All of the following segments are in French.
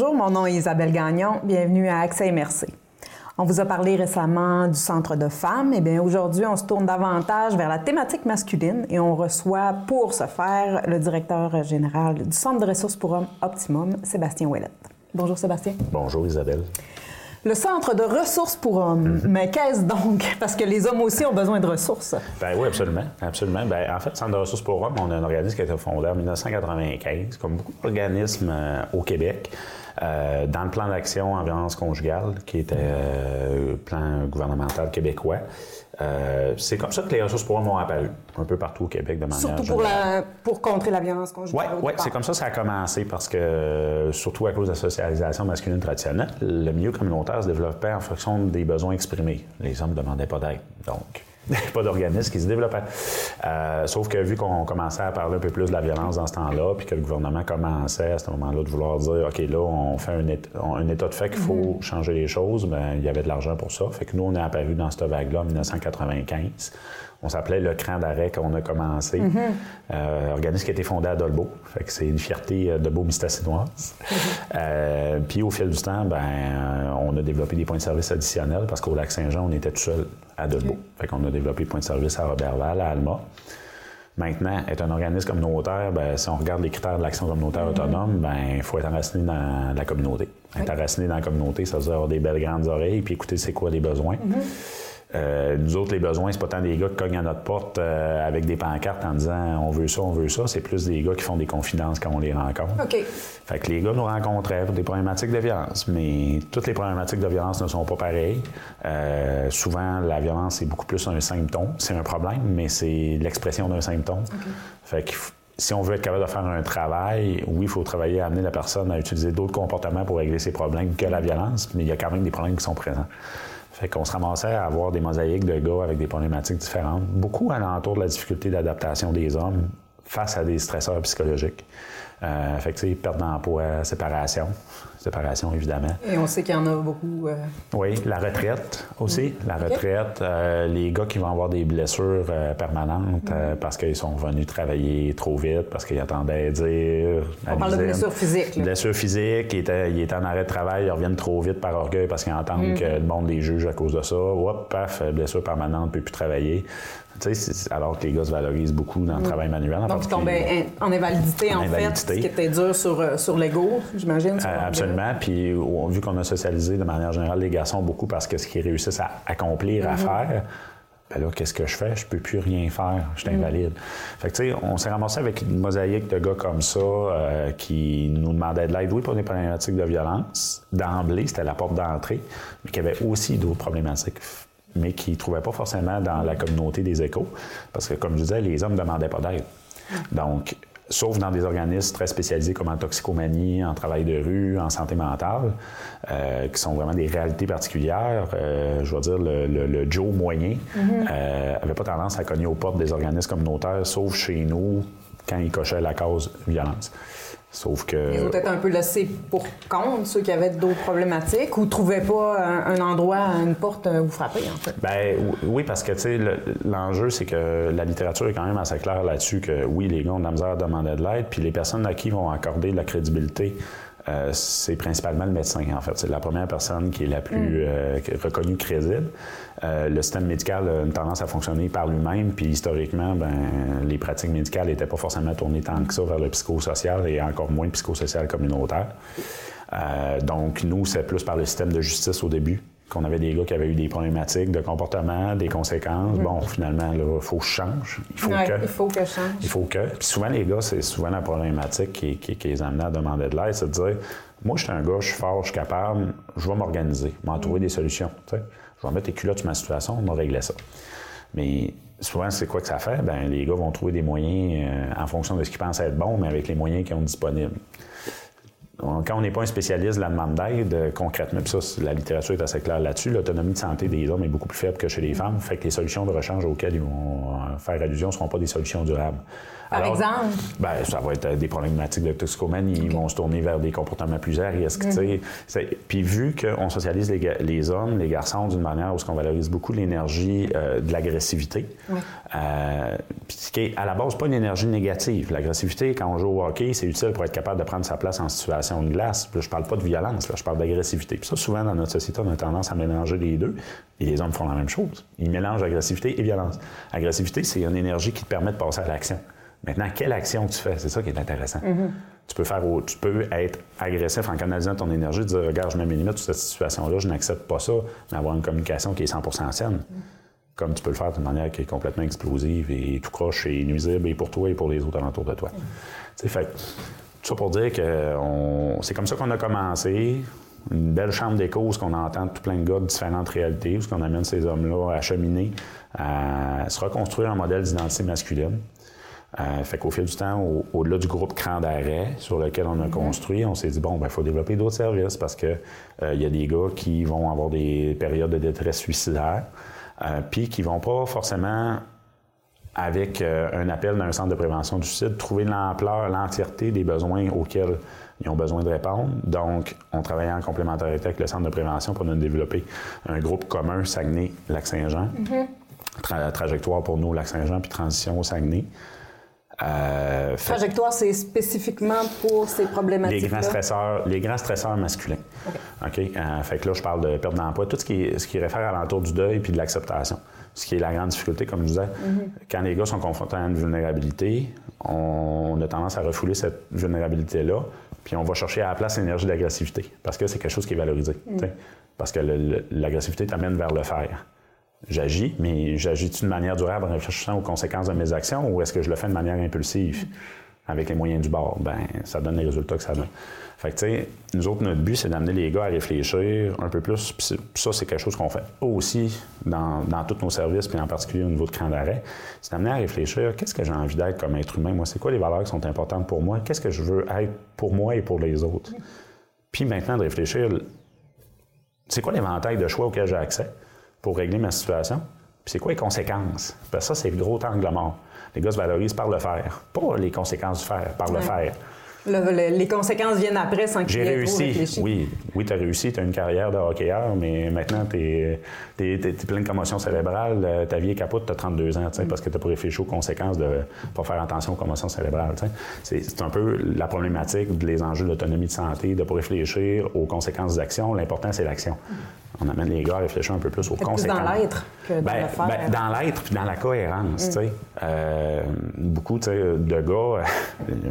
Bonjour, mon nom est Isabelle Gagnon. Bienvenue à Accès Immersé. On vous a parlé récemment du Centre de femmes. Eh bien, aujourd'hui, on se tourne davantage vers la thématique masculine et on reçoit pour ce faire le directeur général du Centre de ressources pour hommes Optimum, Sébastien Ouellette. Bonjour Sébastien. Bonjour Isabelle. Le Centre de ressources pour hommes, mais qu'est-ce donc? Parce que les hommes aussi ont besoin de ressources. Ben oui, absolument. absolument. Ben, en fait, Centre de ressources pour hommes, on a un organisme qui a été fondé en 1995, comme beaucoup d'organismes euh, au Québec. Euh, dans le plan d'action en violence conjugale, qui était euh, le plan gouvernemental québécois. Euh, c'est comme ça que les ressources pour hommes ont apparu, un peu partout au Québec de manière Surtout pour, la, pour contrer la violence conjugale. Oui, ouais, c'est comme ça que ça a commencé parce que, surtout à cause de la socialisation masculine traditionnelle, le milieu communautaire se développait en fonction des besoins exprimés. Les hommes ne demandaient pas d'aide. Donc, pas d'organisme qui se développait. Euh, sauf que vu qu'on commençait à parler un peu plus de la violence dans ce temps-là, puis que le gouvernement commençait à ce moment-là de vouloir dire, OK, là, on fait un, état, un état de fait qu'il faut changer les choses, ben, il y avait de l'argent pour ça. Fait que nous, on est apparu dans cette vague-là en 1995. On s'appelait le cran d'arrêt qu'on a commencé. Euh, organisme qui a été fondé à Dolbeau. Fait que c'est une fierté euh, de beau mystacinoise. Euh, puis au fil du temps, ben, euh, on a développé des points de service additionnels parce qu'au lac Saint-Jean, on était tout seul à Dolbeau. Fait qu'on a développé des points de service à Robertval, à Alma. Maintenant, être un organisme communautaire, ben, si on regarde les critères de l'action communautaire autonome, ben, il faut être enraciné dans la communauté. Être enraciné dans la communauté, ça veut dire avoir des belles grandes oreilles puis écouter c'est quoi les besoins. Euh, nous autres, les besoins, c'est pas tant des gars qui cognent à notre porte euh, avec des pancartes en disant on veut ça, on veut ça. C'est plus des gars qui font des confidences quand on les rencontre. OK. Fait que les gars nous rencontraient pour des problématiques de violence, mais toutes les problématiques de violence ne sont pas pareilles. Euh, souvent, la violence, c'est beaucoup plus un symptôme. C'est un problème, mais c'est l'expression d'un symptôme. Fait que si on veut être capable de faire un travail, oui, il faut travailler à amener la personne à utiliser d'autres comportements pour régler ses problèmes que la violence, mais il y a quand même des problèmes qui sont présents. Fait qu'on se ramassait à avoir des mosaïques de gars avec des problématiques différentes, beaucoup alentour de la difficulté d'adaptation des hommes face à des stresseurs psychologiques. Euh, fait que, tu sais, perte d'emploi, séparation. Séparation, évidemment. Et on sait qu'il y en a beaucoup. euh, Oui, la retraite aussi. La retraite, euh, les gars qui vont avoir des blessures euh, permanentes euh, parce qu'ils sont venus travailler trop vite, parce qu'ils attendaient dire. On parle de blessures physiques, là. Blessures physiques, ils étaient, ils étaient en arrêt de travail, ils reviennent trop vite par orgueil parce qu'ils entendent Mm. que le monde les juge à cause de ça. Hop, paf, blessure permanente, ne peut plus travailler. Alors que les gars se valorisent beaucoup dans le travail manuel. en Mm. Donc, ils tombaient en en invalidité, En en invalidité. fait, ce qui était dur sur, euh, sur l'ego, j'imagine. Euh, absolument. Puis, vu qu'on a socialisé de manière générale les garçons beaucoup parce que ce qu'ils réussissent à accomplir, à faire, ben là, qu'est-ce que je fais? Je peux plus rien faire. Je suis invalide. Fait que, tu sais, on s'est ramassé avec une mosaïque de gars comme ça euh, qui nous demandaient de l'aide, oui, pour des problématiques de violence. D'emblée, c'était la porte d'entrée, mais qui avait aussi d'autres problématiques mais qui ne trouvaient pas forcément dans la communauté des échos. Parce que, comme je disais, les hommes ne demandaient pas d'aide. Donc, sauf dans des organismes très spécialisés comme en toxicomanie, en travail de rue, en santé mentale, euh, qui sont vraiment des réalités particulières. Euh, je veux dire, le, le- le Joe moyen n'avait pas tendance à cogner aux portes des organismes communautaires, sauf chez nous, quand il cochait la cause violence. Sauf que... Les autres étaient un peu laissés pour compte, ceux qui avaient d'autres problématiques ou ne trouvaient pas un, un endroit, une porte euh, où frapper, en fait. Ben oui, parce que tu sais, le- l'enjeu, c'est que la littérature est quand même assez claire là-dessus que oui, les gars ont de la misère à demander de l'aide, puis les personnes à qui ils vont accorder de la crédibilité, euh, c'est principalement le médecin, en fait. C'est la première personne qui est la plus euh, qui est reconnue crédible. Euh, le système médical a une tendance à fonctionner par lui-même, puis historiquement, ben, les pratiques médicales n'étaient pas forcément tournées tant que ça vers le psychosocial et encore moins psychosocial communautaire. Euh, donc, nous, c'est plus par le système de justice au début qu'on avait des gars qui avaient eu des problématiques de comportement, des conséquences. Bon, finalement, là, il faut que je change. Il faut Ouais, que. il faut que je change. Il faut que. Puis souvent, les gars, c'est souvent la problématique qui, qui, qui les amène à demander de l'aide, c'est de dire Moi, je suis un gars, je suis fort, je suis capable, je vais m'organiser, m'en trouver des solutions. tu sais. Je vais mettre les culottes sur ma situation, on va régler ça. Mais souvent, c'est quoi que ça fait? Ben, les gars vont trouver des moyens euh, en fonction de ce qu'ils pensent être bon, mais avec les moyens qu'ils ont disponibles. Quand on n'est pas un spécialiste de la demande d'aide, euh, concrètement, puis ça, la littérature est assez claire là-dessus, l'autonomie de santé des hommes est beaucoup plus faible que chez les femmes, fait que les solutions de rechange auxquelles ils vont euh, faire allusion ne seront pas des solutions durables. Par exemple? Ben, ça va être euh, des problématiques de toxicomanie, ils vont se tourner vers des comportements plus à risque. C'est- Puis vu qu'on socialise les, hommes, les garçons d'une manière où on valorise beaucoup l'énergie euh, de l'agressivité, euh, puis qui est à la base pas une énergie négative. L'agressivité, quand on joue au hockey, c'est utile pour être capable de prendre sa place en situation de glace. je parle pas de violence, là, je parle d'agressivité. Puis ça, souvent, dans notre société, on a tendance à mélanger les deux. Et les hommes font la même chose. Ils mélangent agressivité et violence. Agressivité, c'est une énergie qui te permet de passer à l'action. Maintenant, quelle action tu fais? C'est ça qui est intéressant. Tu peux faire, tu peux être agressif en canalisant ton énergie, dire regarde, je mets mes limites sur cette situation-là, je n'accepte pas ça, mais avoir une communication qui est 100% saine. Comme tu peux le faire d'une manière qui est complètement explosive et tout croche et nuisible et pour toi et pour les autres alentours de toi. C'est fait. Tout ça pour dire que c'est comme ça qu'on a commencé. Une belle chambre d'écho où on entend tout plein de gars de différentes réalités, où on amène ces hommes-là à cheminer, à se reconstruire un modèle d'identité masculine. Euh, fait qu'au fil du temps, au-delà du groupe Cran d'arrêt sur lequel on a mhm. construit, on s'est dit, bon, il ben, faut développer d'autres services parce qu'il euh, y a des gars qui vont avoir des périodes de détresse suicidaire, euh, puis qui vont pas forcément, avec un appel d'un centre de prévention du suicide, trouver l'ampleur, l'entièreté des besoins auxquels ils ont besoin de répondre. Donc, on travaillait en complémentarité avec le centre de prévention pour nous développer un groupe commun Saguenay-Lac-Saint-Jean. Mhm. trajectoire pour nous, Lac-Saint-Jean, puis transition au Saguenay. Euh, Trajectoire, c'est spécifiquement pour ces problématiques. Les grands stresseurs, les grands stresseurs masculins. OK. Euh, fait que là, je parle de perte d'emploi, tout ce qui, ce qui réfère à l'entour du deuil puis de l'acceptation. Ce qui est la grande difficulté, comme je disais. Mm-hmm. Quand les gars sont confrontés à une vulnérabilité, on, a tendance à refouler cette vulnérabilité-là, puis on va chercher à la place l'énergie d'agressivité, parce que c'est quelque chose qui est valorisé. Mm. Parce que l'agressivité t'amène vers le faire j'agis, mais j'agis d'une manière durable en réfléchissant aux conséquences de mes actions ou est-ce que je le fais de manière impulsive avec les moyens du bord? Ben, ça donne les résultats que ça donne. Fait que, tu sais, nous autres, notre but, c'est d'amener les gars à réfléchir un peu plus. Puis ça, c'est quelque chose qu'on fait aussi dans, dans, tous nos services, puis en particulier au niveau de cran d'arrêt. C'est d'amener à réfléchir qu'est-ce que j'ai envie d'être comme être humain? Moi, c'est quoi les valeurs qui sont importantes pour moi? Qu'est-ce que je veux être pour moi et pour les autres? Puis maintenant, de réfléchir, c'est quoi l'éventail de choix auxquels j'ai accès? Pour régler ma situation. Puis c'est quoi les conséquences? Parce que ça, c'est le gros angle mort. Les gars se valorisent par le faire, pas les conséquences du faire, par le faire les conséquences viennent après sans qu'il J'ai réussi. Oui, oui tu as réussi. Tu as une carrière de hockeyeur, mais maintenant, tu es, plein de commotion cérébrale. Euh, ta vie est capote, tu as 32 ans, mm. parce que tu n'as pas réfléchi aux conséquences de pas faire attention aux commotions cérébrales. C'est un peu la problématique des enjeux d'autonomie de santé, de pas réfléchir aux conséquences des actions. L'important, c'est l'action. On amène les gars à réfléchir un peu plus aux conséquences. dans l'être que dans ben, le ben, dans l'être puis dans la cohérence. Mm. Euh, beaucoup de gars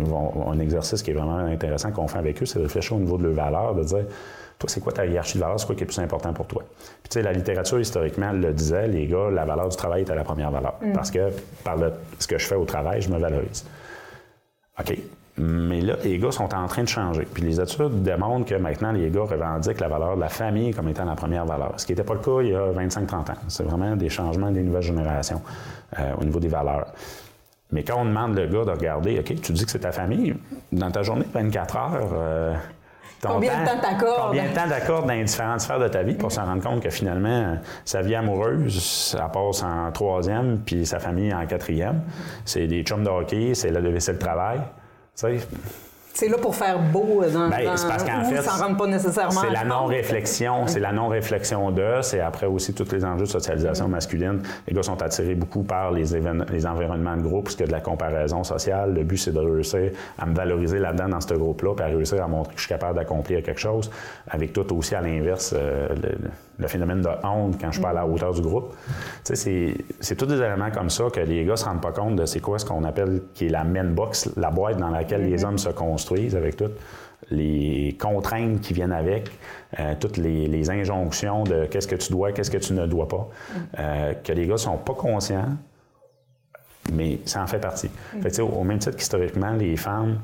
vont un exercice qui est vraiment intéressant qu'on fait avec eux, c'est de réfléchir au niveau de leurs valeurs, de dire toi, c'est quoi ta hiérarchie de valeurs, c'est quoi qui est plus important pour toi? Puis, tu sais, la littérature, historiquement, le disait, les gars, la valeur du travail était la première valeur. Mm. Parce que par ce que je fais au travail, je me valorise. OK. Mais là, les gars sont en train de changer. Puis les études démontrent que maintenant, les gars revendiquent la valeur de la famille comme étant la première valeur. Ce qui n'était pas le cas il y a 25-30 ans. C'est vraiment des changements des nouvelles générations euh, au niveau des valeurs. Mais quand on demande le gars de regarder, OK, tu dis que c'est ta famille, dans ta journée de 24 heures, euh, combien de temps t'accordes? Combien de temps d'accordes dans les différentes sphères de ta vie pour s'en rendre compte que finalement, sa vie amoureuse, ça passe en troisième, puis sa famille en quatrième? C'est des chums de hockey, c'est laisser le travail. Sais, c'est là pour faire beau dans, ben, dans parce qu'en fait, rentre pas nécessairement. C'est la non-réflexion, c'est la non-réflexion de, c'est après aussi tous les enjeux de socialisation masculine. Les gars sont attirés beaucoup par les, les environnements de groupe, parce qu'il y a de la comparaison sociale. Le but, c'est de réussir à me valoriser là-dedans dans ce groupe-là, puis à réussir à montrer que je suis capable d'accomplir quelque chose. Avec tout aussi à l'inverse, euh, le, phénomène de honte quand je parle à la hauteur du groupe. Tu sais, c'est tous des éléments comme ça que les gars se rendent pas compte de c'est quoi ce qu'on appelle qui est la main box, la boîte dans laquelle les hommes se construisent avec toutes les contraintes qui viennent avec, euh, toutes les, injonctions de qu'est-ce que tu dois, qu'est-ce que tu ne dois pas, euh, que les gars sont pas conscients, mais ça en fait partie. au même titre qu'historiquement, les femmes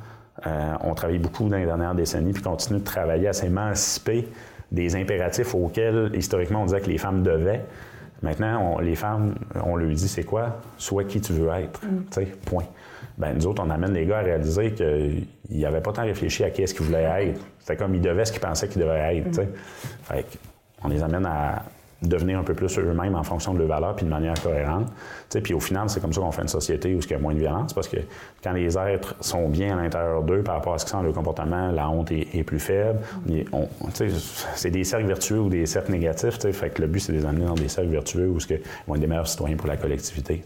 euh, ont travaillé beaucoup dans les dernières décennies puis continuent de travailler à s'émanciper des impératifs auxquels, historiquement, on disait que les femmes devaient. Maintenant, les femmes, on leur dit c'est quoi? Sois qui tu veux être. Mm. Point ben nous autres, on amène les gars à réaliser qu'ils n'avaient pas tant réfléchi à qui est-ce qu'ils voulaient être. C'était comme ils devaient ce qu'ils pensaient qu'ils devaient être. Mm-hmm. Fait on les amène à devenir un peu plus eux-mêmes en fonction de leurs valeurs puis de manière cohérente. Puis au final, c'est comme ça qu'on fait une société où il y a moins de violence parce que quand les êtres sont bien à l'intérieur d'eux par rapport à ce qu'ils sont, leur comportement, la honte est, plus faible. C'est des cercles vertueux ou des cercles négatifs. Fait que le but, c'est de les amener dans des cercles vertueux où ils vont être des meilleurs citoyens pour la collectivité.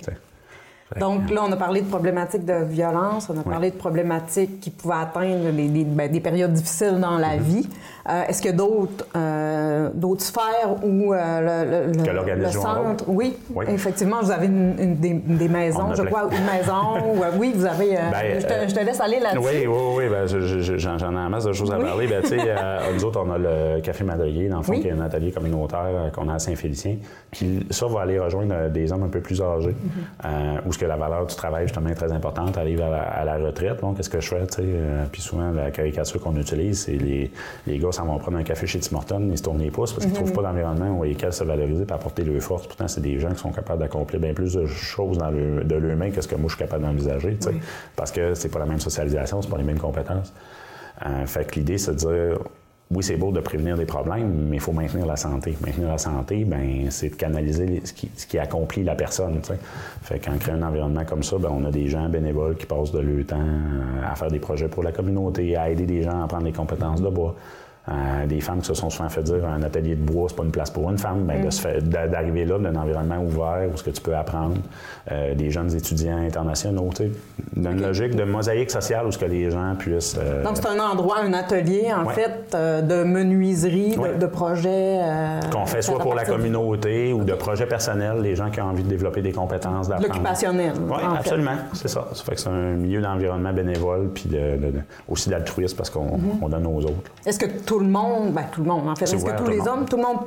Donc là, on a parlé de problématiques de violence, on a parlé de problématiques qui pouvaient atteindre ben, des périodes difficiles dans la mm-hmm. vie. Euh, est-ce qu'il y a d'autres, euh, sphères où euh, le, le, centre... Oui, effectivement, vous avez une, des, maisons, je crois, une maison. ou, oui, vous avez... Ben, je, te, laisse aller là-dessus. Oui, oui, oui. Ben, j'en, ai un masse de choses à parler. Ben, nous autres, on a le Café Madrier, dans le fond, qui est un atelier communautaire qu'on a à Saint-Félicien. Puis ça va aller rejoindre des hommes un peu plus âgés, mm-hmm. où que la valeur du travail, justement, est très importante, arrive à la, retraite. Donc, qu'est-ce que je fais? Puis souvent, la caricature qu'on utilise, c'est les, les gars s'en vont prendre un café chez Tim Hortons, ils se tournent les pouces parce qu'ils ne trouvent pas d'environnement où ils se valoriser et apporter leur force. Pourtant, c'est des gens qui sont capables d'accomplir bien plus de choses dans le, de l'humain que ce que moi je suis capable d'envisager. Parce que c'est pas la même socialisation, c'est pas les mêmes compétences. Euh, fait que l'idée, c'est de dire oui, c'est beau de prévenir des problèmes, mais il faut maintenir la santé. Maintenir la santé, ben, c'est de canaliser ce qui, ce qui, accomplit la personne. T'sais. Fait qu'en créant un environnement comme ça, ben, on a des gens bénévoles qui passent de leur temps à faire des projets pour la communauté, à aider des gens à prendre des compétences de bois. Euh, des femmes qui se sont souvent fait dire un atelier de bois, c'est pas une place pour une femme. Ben, mm. d'arriver là, d'un environnement ouvert où ce que tu peux apprendre, euh, des jeunes étudiants internationaux, tu sais, d'une logique de mosaïque sociale où ce que les gens puissent. Euh, Donc c'est un endroit, un atelier en fait de menuiserie, de, projets. Qu'on fait soit pour la communauté ou de projets personnels, les gens qui ont envie de développer des compétences d'apprendre. L'occupationnel. Oui, absolument, c'est ça. Ça fait que c'est un milieu d'environnement bénévole puis aussi d'altruisme parce qu'on mm-hmm. donne aux autres. Est-ce que tout tout le monde, ben, tout le monde, en fait, est-ce que tous les hommes, tout le monde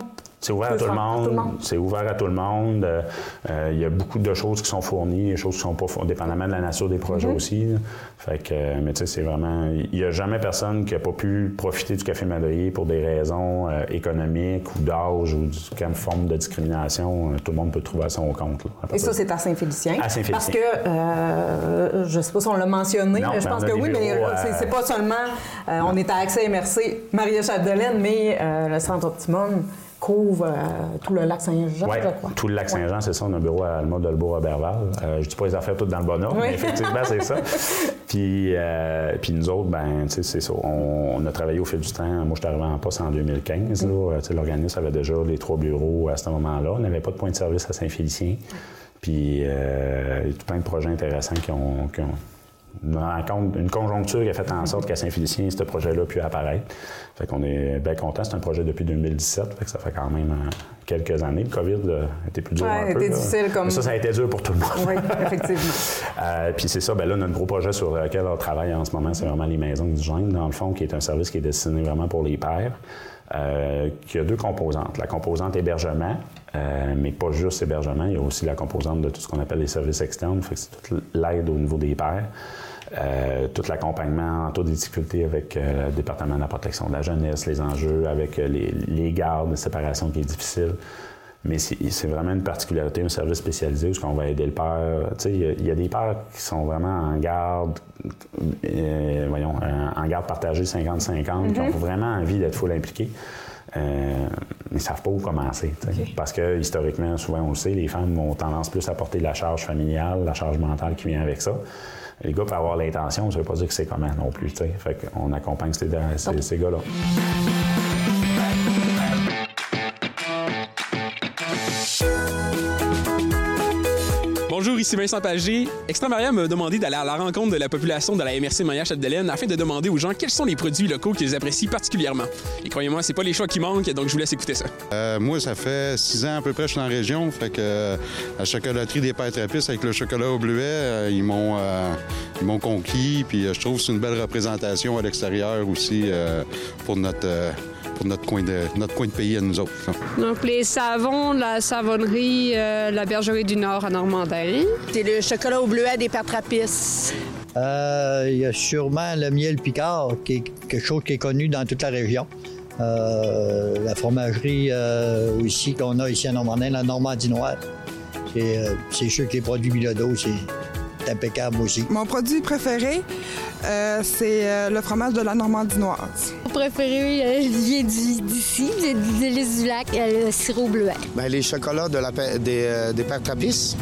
c'est ouvert, à tout, le monde. C'est ouvert à tout le monde. Euh, il y a beaucoup de choses qui sont fournies, des choses qui sont pas fournies, dépendamment de la nature des projets mm-hmm. aussi. Fait que, euh, mais tu sais, c'est vraiment. Il n'y a jamais personne qui n'a pas pu profiter du Café Madrier pour des raisons euh, économiques ou d'âge ou d'une forme de discrimination. tout le monde peut trouver à son compte. Et ça, c'est à Saint-Félicien. À Saint-Félicien. Parce que, je ne sais pas si on l'a mentionné, mais je pense que oui, mais c'est pas seulement. on est à Accès MRC, Maria Chapdelaine, mais le Centre Optimum couvre euh, tout le lac Saint-Jean, je crois. Tout le lac Saint-Jean, c'est ça. On a un bureau à Alma Delbourg à Berval. Euh, je dis pas les affaires toutes dans le bon ordre, mais effectivement, c'est ça. Puis, euh, puis nous autres, ben, c'est ça. On, a travaillé au fil du temps. Moi, je suis arrivé en poste en 2015. L'organisme avait déjà les trois bureaux à ce moment-là. On n'avait pas de point de service à Saint-Félicien. Puis, il y a tout plein de projets intéressants qui ont, qui ont une conjoncture qui a fait en sorte qu'à Saint-Félicien, ce projet-là a pu apparaître. Fait qu'on est bien content. C'est un projet depuis 2017, fait que ça fait quand même euh, quelques années. Le COVID a été plus dur ouais, un peu. difficile comme... ça, ça a été dur pour tout le monde. Oui, effectivement. euh, puis c'est ça, ben là, notre gros projet sur lequel on travaille en ce moment, c'est vraiment les maisons d'hygiène, dans le fond, qui est un service qui est destiné vraiment pour les pères. Euh, qui a deux composantes. La composante hébergement, euh, mais pas juste hébergement, il y a aussi la composante de tout ce qu'on appelle les services externes, fait que c'est toute l'aide au niveau des pères. Euh, tout l'accompagnement en taux de difficulté avec euh, le département de la protection de la jeunesse, les enjeux avec euh, les, gardes de séparation qui est difficile. Mais c'est vraiment une particularité, un service spécialisé où on va aider le père. Il y, a des pères qui sont vraiment en garde, voyons, en garde partagée 50-50, qui ont mm-hmm. vraiment envie d'être full impliqués. mais ils ne savent pas où commencer. Parce que historiquement, souvent on le sait, les femmes ont tendance plus à porter la charge familiale, la charge mentale qui vient avec ça. Les gars peuvent avoir l'intention, ça ne veut pas dire que c'est comment non plus. Fait qu'on accompagne ces, ces, ces gars-là. Bonjour, ici Vincent Pagé. Extra Maria m'a demandé d'aller à la rencontre de la population de la MRC Maya Chapdelaine afin de demander aux gens quels sont les produits locaux qu'ils apprécient particulièrement. Et croyez-moi, c'est pas les choix qui manquent, donc je vous laisse écouter ça. Euh, moi, ça fait six ans à peu près que je suis en région. Fait que euh, la chocolaterie des Pères Trapistes avec le chocolat au bleuet, euh, ils m'ont ils m'ont conquis. Puis je trouve que c'est une belle représentation à l'extérieur aussi pour notre notre coin de, notre coin de pays à nous autres. Donc, les savons, la savonnerie, euh, la bergerie du Nord à Normandin. C'est le chocolat au bleuet des Pères Trapistes. Euh, il y a sûrement le miel Picard, qui est quelque chose qui est connu dans toute la région. Euh, la fromagerie aussi qu'on a ici à Normandin, la Normandie Noire. C'est sûr que les produits Bilodeau, c'est impeccable aussi. Mon produit préféré, euh, c'est euh, le fromage de la Normandie noise. Mon préféré euh, vient d'ici, de du lac, le sirop bleuet. Ben, les chocolats de la, des, des Pères Trapistes.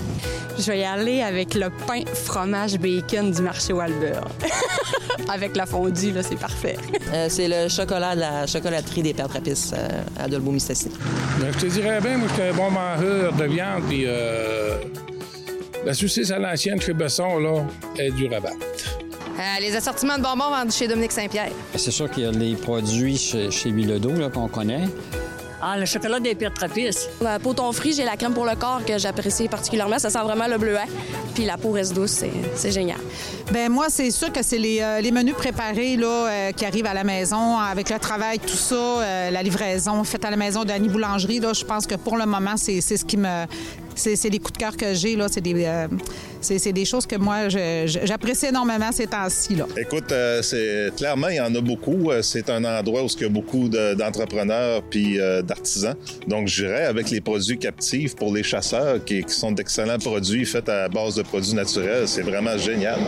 Je vais y aller avec le pain fromage bacon du marché Walbert. avec la fondue, là, c'est parfait. c'est le chocolat de la chocolaterie des Pères Trapistes à Dolbeau-Mistassine. Ben, je te dirais bien, moi, je suis un bon mangeur de viande, puis La saucisse à l'ancienne chez Besson, là, est dure à battre. Euh, les assortiments de bonbons vendus chez Dominique Saint-Pierre. C'est sûr qu'il y a les produits chez, chez là, qu'on connaît. Ah, le chocolat des pires trapistes. La poton frit, j'ai la crème pour le corps que j'apprécie particulièrement. Ça sent vraiment le bleuet. Puis la peau reste douce, c'est- c'est génial. Ben moi, c'est sûr que c'est les, euh, les menus préparés là, euh, qui arrivent à la maison avec le travail, tout ça, euh, la livraison faite à la maison d'Annie Boulangerie. Là, je pense que pour le moment, c'est c'est ce qui me. C'est les coups de cœur que j'ai. des, euh, c'est des choses que moi, j'apprécie énormément ces temps-ci. Écoute, euh, c'est clairement, il y en a beaucoup. Euh, C'est un endroit où il y a beaucoup de- d'entrepreneurs puis d'artisans. Donc, j'irais avec les produits captifs pour les chasseurs, qui sont d'excellents produits faits à base de produits naturels. C'est vraiment génial.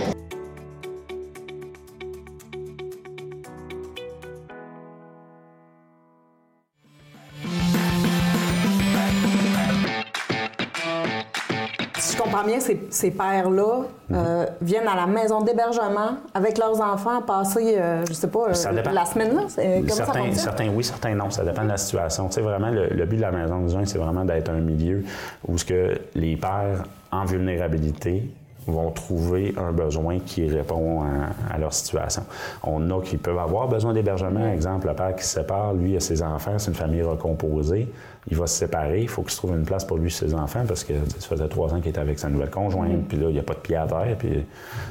Ces, ces pères-là euh, viennent à la maison d'hébergement avec leurs enfants passer, euh, je sais pas, euh, la semaine là? C'est- Comment ça certains, certains oui, certains non. Ça dépend de la situation. Tu sais, vraiment, le, le but de la maison de juin, c'est vraiment d'être un milieu où ce que les pères en vulnérabilité vont trouver un besoin qui répond à, à leur situation. On a qui peuvent avoir besoin d'hébergement. Exemple, le père qui se sépare, lui a ses enfants, c'est une famille recomposée. Il va se séparer, il faut qu'il se trouve une place pour lui et ses enfants parce que ça faisait trois ans qu'il était avec sa nouvelle conjointe, puis là, il n'y a pas de pied à terre. Puis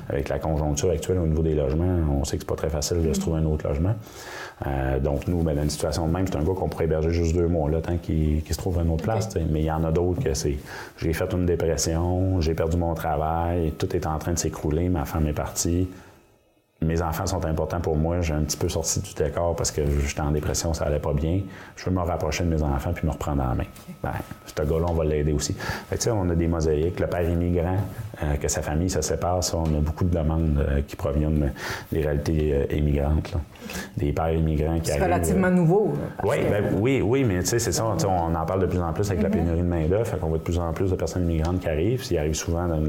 avec la conjoncture actuelle au niveau des logements, on sait que c'est pas très facile de se trouver un autre logement. Euh, donc, nous, ben, dans une situation de même, c'est un gars qu'on pourrait héberger juste deux mois, là, tant qu'il se trouve une autre place. Mais il y en a d'autres que c'est j'ai fait une dépression, j'ai perdu mon travail, tout est en train de s'écrouler, ma femme est partie. Mes enfants sont importants pour moi. J'ai un petit peu sorti du décor parce que j'étais en dépression, ça allait pas bien. Je veux me rapprocher de mes enfants puis me reprendre en main. Ben, ce gars-là, on va l'aider aussi. Fait que, tu sais, on a des mosaïques. Le père immigrant, euh, que sa famille se sépare, ça, on a beaucoup de demandes euh, qui proviennent euh, des réalités euh, immigrantes. là. Des pères immigrants qui C'est arrivent. relativement euh, nouveau. oui, que- ben, oui, oui, mais tu sais, c'est ça. On en parle de plus en plus avec la Mhm. pénurie de main-d'œuvre. Qu'on voit de plus en plus de personnes immigrantes qui arrivent. Ils arrivent souvent dans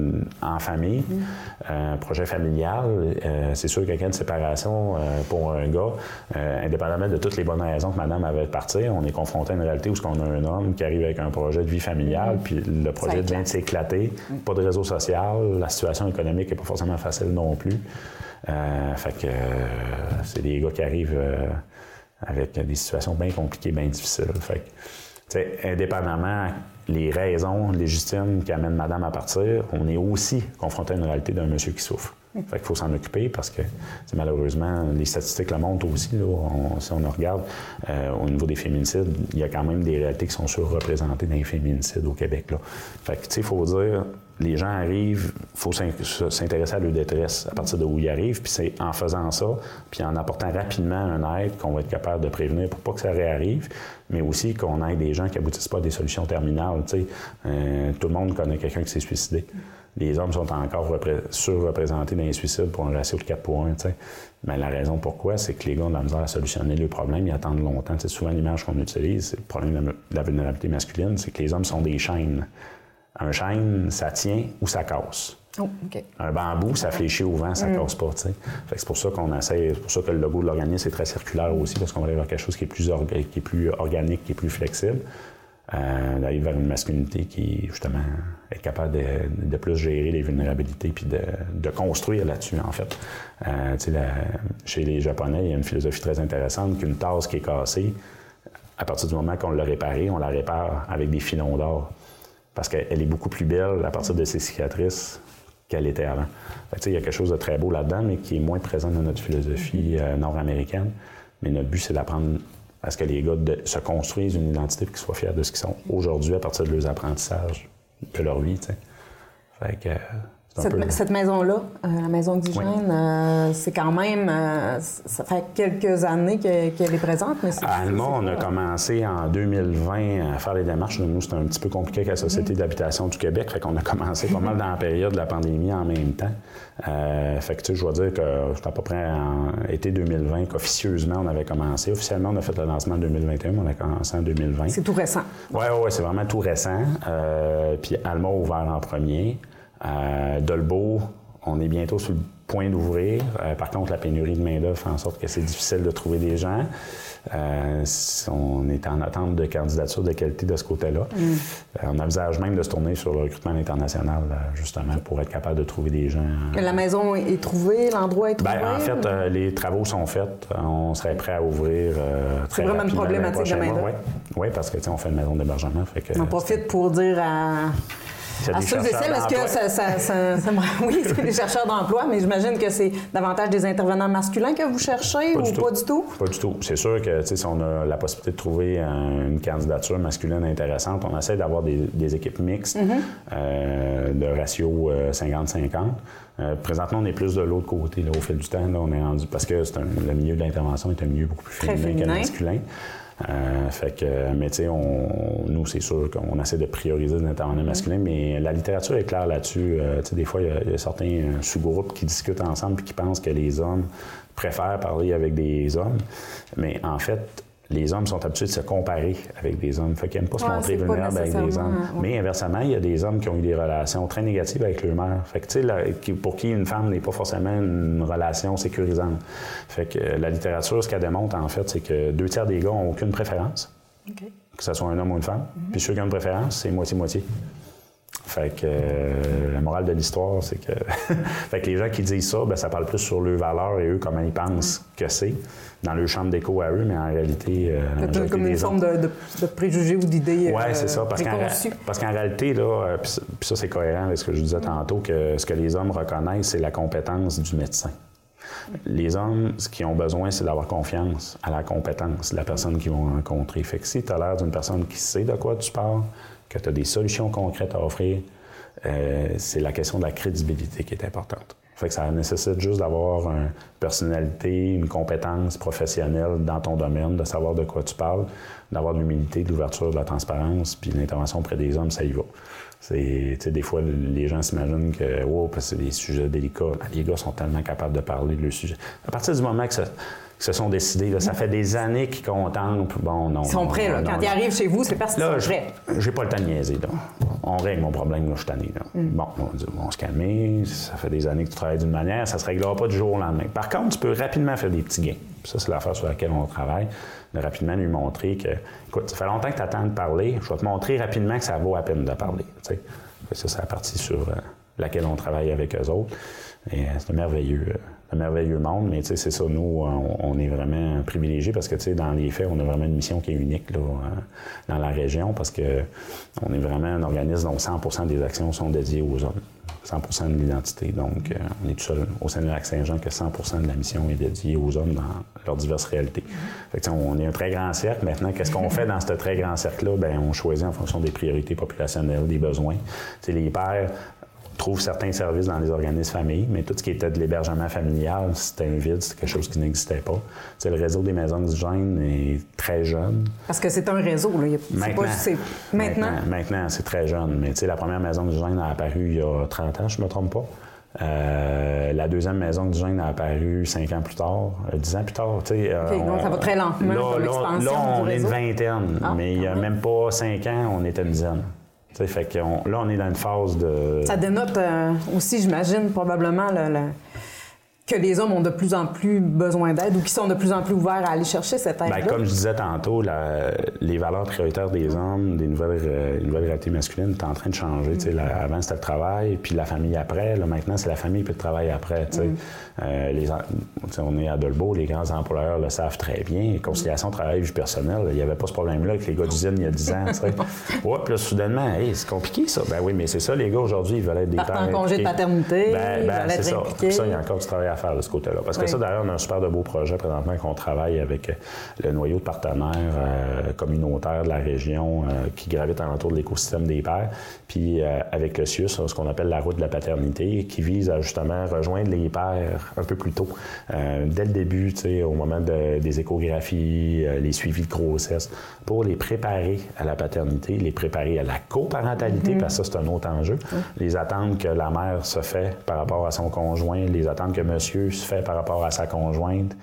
en famille, euh, projet familial. Euh, c'est sûr y a quelqu'un de séparation euh, pour un gars, euh, indépendamment de toutes les bonnes raisons que madame avait de partir, on est confronté à une réalité où on a un homme qui arrive avec un projet de vie familiale, puis le projet vient de s'éclater. Pas de réseau social, la situation économique n'est pas forcément facile non plus. Euh, fait que euh, c'est des gars qui arrivent euh, avec des situations bien compliquées, bien difficiles. Fait que, indépendamment les raisons légitimes qui amènent madame à partir, on est aussi confronté à une réalité d'un monsieur qui souffre. Fait qu'il faut s'en occuper parce que malheureusement, les statistiques le montrent aussi. Là, on- si on regarde euh, au niveau des féminicides, il y a quand même des réalités qui sont surreprésentées dans les féminicides au Québec. Fait que, tu sais, il faut dire, les gens arrivent, il faut s'in- s'intéresser à leur détresse à partir de où ils arrivent, puis c'est en faisant ça, puis en apportant rapidement un aide qu'on va être capable de prévenir pour pas que ça réarrive, mais aussi qu'on aide des gens qui aboutissent pas à des solutions terminales. tu sais. Euh, tout le monde connaît quelqu'un qui s'est suicidé. Les hommes sont encore repré- surreprésentés dans les suicides pour un ratio de 4 pour 1. tu sais. Mais la raison pourquoi, c'est que les gars ont de la misère à solutionner le problème, ils attendent longtemps. Sais, souvent, l'image qu'on utilise, c'est le problème de la- vulnérabilité masculine, c'est que les hommes sont des chaînes. Un chêne, ça tient ou ça casse. Oh. Un bambou, ça fléchit au vent, ça Mm. casse pas. c'est pour ça qu'on essaie, c'est pour ça que le logo de l'organisme est très circulaire aussi, parce qu'on va aller vers quelque chose qui est plus, orga- qui est plus organique, qui est plus flexible. Euh, d'aller vers une masculinité qui, justement, est capable de, de plus gérer les vulnérabilités puis de, de construire là-dessus, en fait. Euh, la- chez les Japonais, il y a une philosophie très intéressante qu'une tasse qui est cassée, à partir du moment qu'on l'a réparée, on la répare avec des filons d'or. Parce qu'elle est beaucoup plus belle à partir de ses cicatrices qu'elle était avant. Il y a quelque chose de très beau là-dedans, mais qui est moins présent dans notre philosophie euh, nord-américaine. Mais notre but, c'est d'apprendre à ce que les gars se construisent une identité et qu'ils soient fiers de ce qu'ils sont aujourd'hui à partir de leurs apprentissages, de leur vie. Fait que, euh, Cette, maison-là, euh, la maison d'hygiène, euh, c'est quand même. euh, ça fait quelques années que- qu'elle est présente, mais c'est. À Alma, on a commencé en 2020 à faire les démarches. Nous, c'était un petit peu compliqué avec la Société d'habitation du Québec. Fait qu'on a commencé pas mal dans la période de la pandémie en même temps. Fait que, tu sais, je dois dire que c'était à peu près en été 2020 qu'officieusement, on avait commencé. Officiellement, on a fait le lancement en 2021, mais on a commencé en 2020. C'est tout récent. Oui, ouais, c'est vraiment tout récent. Puis Alma a ouvert en premier. Euh, Dolbeau, on est bientôt sur le point d'ouvrir. Euh, par contre, la pénurie de main-d'œuvre fait en sorte que c'est difficile de trouver des gens. Euh, on est en attente de candidature de qualité de ce côté-là. Mm. Euh, on envisage même de se tourner sur le recrutement international, justement, pour être capable de trouver des gens. La maison est trouvée, l'endroit est trouvé? Ben, en fait, les travaux sont faits. On serait prêt à ouvrir très C'est vraiment une problématique de main-d'œuvre. Oui, Oui, parce que on fait une maison d'hébergement. On profite pour dire à, S'il y a à des et chercheurs est-ce que ça, ça- ça- ça- Oui, c'est des chercheurs d'emploi, mais j'imagine que c'est davantage des intervenants masculins que vous cherchez ou pas du tout? Pas du tout. C'est sûr que si on a la possibilité de trouver un- une candidature masculine intéressante, on essaie d'avoir des, des équipes mixtes Mhm. euh, de ratio euh, 50-50. Euh, présentement, on est plus de l'autre côté. Là, au fil du temps, là, on est rendu parce que c'est un- le milieu de l'intervention est un milieu beaucoup plus féminin, que féminin. le masculin. Euh, fait que, mais tu sais, on, nous, c'est sûr qu'on essaie de prioriser les intervenants masculins, mais la littérature est claire là-dessus. Euh, tu sais, des fois, il y y, a certains euh, sous-groupes qui discutent ensemble puis qui pensent que les hommes préfèrent parler avec des hommes. Mais en fait, les hommes sont habitués de se comparer avec des hommes. Fait qu'ils n'aiment pas se montrer vulnérables avec des hommes. ouais. Mais inversement, il y a des hommes qui ont eu des relations très négatives avec leur mère. Fait que, tu sais, pour qui une femme n'est pas forcément une relation sécurisante. Fait que euh, la littérature, ce qu'elle démontre, en fait, c'est que deux tiers des gars n'ont aucune préférence, que ce soit un homme ou une femme. Mhm. Puis ceux qui ont une préférence, c'est moitié-moitié. Fait que euh, la morale de l'histoire, c'est que, fait que les gens qui disent ça, ben, ça parle plus sur leurs valeurs et eux, comment ils pensent que c'est, dans leur chambre d'écho à eux, mais en réalité. euh, comme une forme de, de- de préjugés ou d'idées oui, euh, c'est ça. Parce qu'en, qu'en réalité, là, euh, puis ça- c'est cohérent avec ce que je disais tantôt, que ce que les hommes reconnaissent, c'est la compétence du médecin. Les hommes, ce qu'ils ont besoin, c'est d'avoir confiance à la compétence de la personne qu'ils vont rencontrer. Fait que si tu as l'air d'une personne qui sait de quoi tu parles, que tu as des solutions concrètes à offrir, euh, c'est la question de la crédibilité qui est importante. Fait que ça nécessite juste d'avoir une personnalité, une compétence professionnelle dans ton domaine, de savoir de quoi tu parles, d'avoir de l'humilité, de l'ouverture, de la transparence, puis l'intervention auprès des hommes, ça y va. C'est, des fois, les gens s'imaginent que, parce que c'est des sujets délicats. Les gars sont tellement capables de parler de leur sujet. À partir du moment que ça, se sont décidés, là, ça fait des années qu'ils contemplent. Bon, non. Ils sont non, prêts, là. non, Quand ils arrivent chez vous, c'est parce qu'ils sont je- prêts. j'ai pas le temps de niaiser, là. On règle mon problème, là, je suis tanné, là. Mm. Bon, on dit, on se calmer, ça fait des années que tu travailles d'une manière, ça se réglera pas du jour au lendemain. Par contre, tu peux rapidement faire des petits gains. Ça, c'est l'affaire sur laquelle on travaille, de rapidement lui montrer que, écoute, ça fait longtemps que tu attends de parler, je vais te montrer rapidement que ça vaut à peine de parler, tu sais. Fait que Ça, c'est la partie sur euh, laquelle on travaille avec eux autres. Euh, c'est un merveilleux, euh, un merveilleux monde, mais c'est ça, nous, on, est vraiment privilégiés parce que, dans les faits, on a vraiment une mission qui est unique là, euh, dans la région parce que on est vraiment un organisme dont 100% des actions sont dédiées aux hommes. 100% de l'identité. Donc, euh, on est tout seul au sein de Lac-Saint-Jean que 100% de la mission est dédiée aux hommes dans leurs diverses réalités. Fait que, on est un très grand cercle. Maintenant, qu'est-ce qu'on fait dans ce très grand cercle-là? Bien, on choisit en fonction des priorités populationnelles, des besoins. Tu sais, les pères trouvent certains services dans les organismes familles, mais tout ce qui était de l'hébergement familial, c'était un vide, c'était quelque chose qui n'existait pas. Tu sais, le réseau des maisons d'hygiène est très jeune. Parce que c'est un réseau, là. C'est Maintenant. pas- c'est- Maintenant. Maintenant, c'est très jeune. Mais tu sais, la première maison d'hygiène a apparu il y a 30 ans, je ne me trompe pas. Euh, la deuxième maison d'hygiène a apparu 5 ans plus tard, euh, 10 ans plus tard. euh, OK, donc ça va très lentement, Là, du on est une vingtaine, Ah, mais il n'y a même pas 5 ans, on était une dizaine. Tu sais, fait on- là, on est dans une phase de. Ça dénote euh, aussi, j'imagine, probablement le- le- que les hommes ont de plus en plus besoin d'aide ou qu'ils sont de plus en plus ouverts à aller chercher cette aide-là. Ben, comme je disais tantôt, la- les valeurs prioritaires des hommes, des nouvelles, euh, nouvelles réalités masculines, est en train de changer. Avant, c'était le travail, puis la famille après. Là, maintenant, c'est la famille puis le travail après. Mm. Euh, les on est à Dolbeau, les grands employeurs le savent très bien. Conciliation travail-vie personnelle, il n'y avait pas ce problème-là avec les gars d'usine il y a 10 ans. Ouais, puis là, soudainement, hey, c'est compliqué ça. Ben oui, mais c'est ça, les gars, aujourd'hui, ils veulent être des Partent pères en congé de paternité, Ben, ils ben, veulent c'est être ça. impliqués. Ça, il y a encore du travail à faire de ce côté-là. Parce que Oui. ça, d'ailleurs, on a un super de beau projet présentement qu'on travaille avec euh, le noyau de partenaires euh, communautaires de la région euh, qui gravitent alentour de l'écosystème des pères. Puis euh, avec le CIUS, ce qu'on appelle la route de la paternité, qui vise à justement rejoindre les pères un peu plus tôt. Dès le début, au moment de- des échographies, les suivis de grossesse, pour les préparer à la paternité, les préparer à la coparentalité, Mhm. parce que ça, c'est un autre enjeu. Les attentes que la mère se fait par rapport à son conjoint, les attentes que monsieur se fait par rapport à sa conjointe.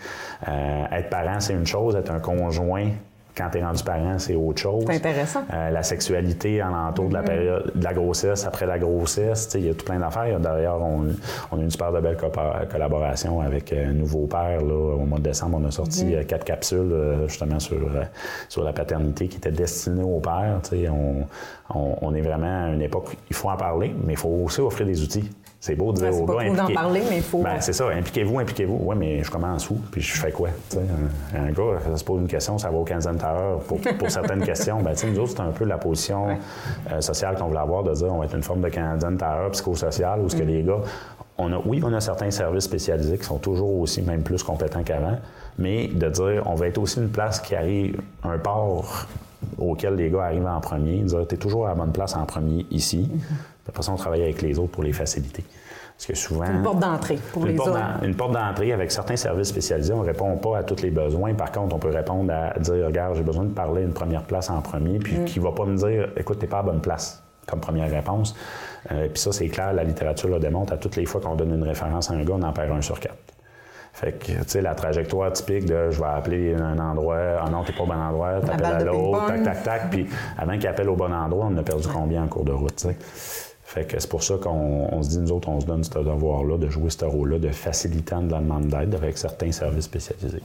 Euh, être parent, c'est une chose, être un conjoint quand tu es rendu parent, c'est autre chose. C'est intéressant. Euh, la sexualité alentour de la Mhm. période de la grossesse, après la grossesse, il y a tout plein d'affaires. D'ailleurs, on, on a une super de belle collaboration avec euh, Nouveau Père. Là, au mois de décembre, on a sorti Mhm. euh, quatre capsules justement sur, sur la paternité qui étaient destinées aux pères. On, on, on est vraiment à une époque, il faut en parler, mais il faut aussi offrir des outils. C'est beau de dire Ouais, aux gars, trop d'en impliquez- parler, mais il faut- Ben, c'est ça, impliquez-vous, impliquez-vous. Oui, mais je commence où? Puis je fais quoi? Un, un gars, ça se pose une question, ça va au 15 heure pour, pour certaines questions. Ben, nous autres, c'est un peu la position euh, sociale qu'on voulait avoir de dire on va être une forme de canadienne heure psychosociale où ce que Mm. les gars, on a, oui, on a certains services spécialisés qui sont toujours aussi, même plus compétents qu'avant, mais de dire on va être aussi une place qui arrive, un port auquel les gars arrivent en premier, dire tu es toujours à la bonne place en premier ici. Mm-hmm. De toute façon, on travaille avec les autres pour les faciliter. Parce que souvent. Une porte d'entrée pour Une les porte autres. une porte d'entrée avec certains services spécialisés. On ne répond pas à tous les besoins. Par contre, on peut répondre à dire regarde, j'ai besoin de parler une première place en premier, puis Mm. qui ne va pas me dire écoute, tu n'es pas à la bonne place comme première réponse. Euh, puis ça, c'est clair, la littérature le démontre. À toutes les fois qu'on donne une référence à un gars, on en perd un sur quatre. Fait que, tu sais, la trajectoire typique de je vais appeler un endroit, ah non, t'es pas au bon endroit, t'appelles à l'autre, tac, tac, tac, puis avant qu'il appelle au bon endroit, on a perdu combien en cours de route, tu sais? Fait que c'est pour ça qu'on on se dit, nous autres, on se donne ce devoir-là de jouer ce rôle-là de facilitant de la demande d'aide avec certains services spécialisés.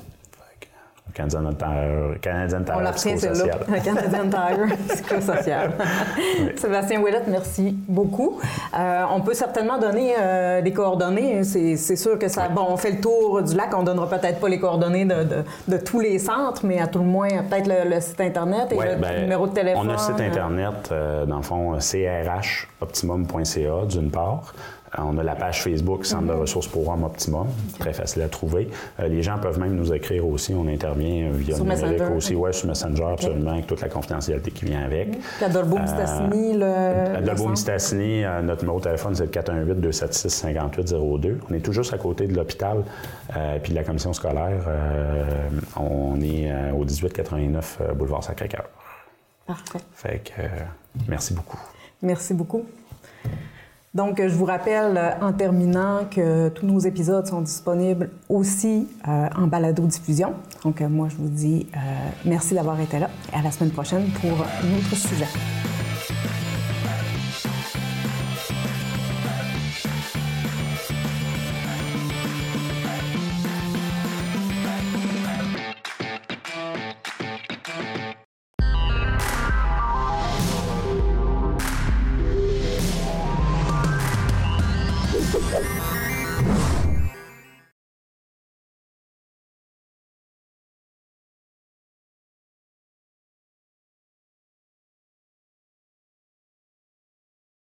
Canadian Tire, Canadian On Tire la retient celle-là, Canadian Tire psychosocial. Sébastien Ouellette, merci beaucoup. Euh, on peut certainement donner euh, des coordonnées. C'est sûr que ça. Bon, on fait le tour du lac. On donnera peut-être pas les coordonnées de, de- de tous les centres, mais à tout le moins, peut-être le, le site Internet et le ben, numéro de téléphone. On a le site Internet, euh, dans le fond, crhoptimum.ca, d'une part. Euh, On a la page Facebook Centre de ressources pour hommes Optimum, très facile à trouver. Euh, les gens peuvent même nous écrire aussi. On intervient euh, via Sur le numérique Messenger. aussi, ouais, sur Messenger, absolument, avec toute la confidentialité qui vient avec. La Dolbo Euh, Mistassini, le. le Dolbo centre. Mistassini, euh, notre numéro de téléphone, c'est le 418-276-5802. On est tout juste à côté de l'hôpital euh, puis de la commission scolaire. Euh, on est euh, au 1889 euh, boulevard Sacré-Cœur. Parfait. Fait que, euh, merci beaucoup. Merci beaucoup. Donc, je vous rappelle euh, en terminant que tous nos épisodes sont disponibles aussi euh, en balado-diffusion. Donc, euh, moi, je vous dis euh, merci d'avoir été là et à la semaine prochaine pour un autre sujet.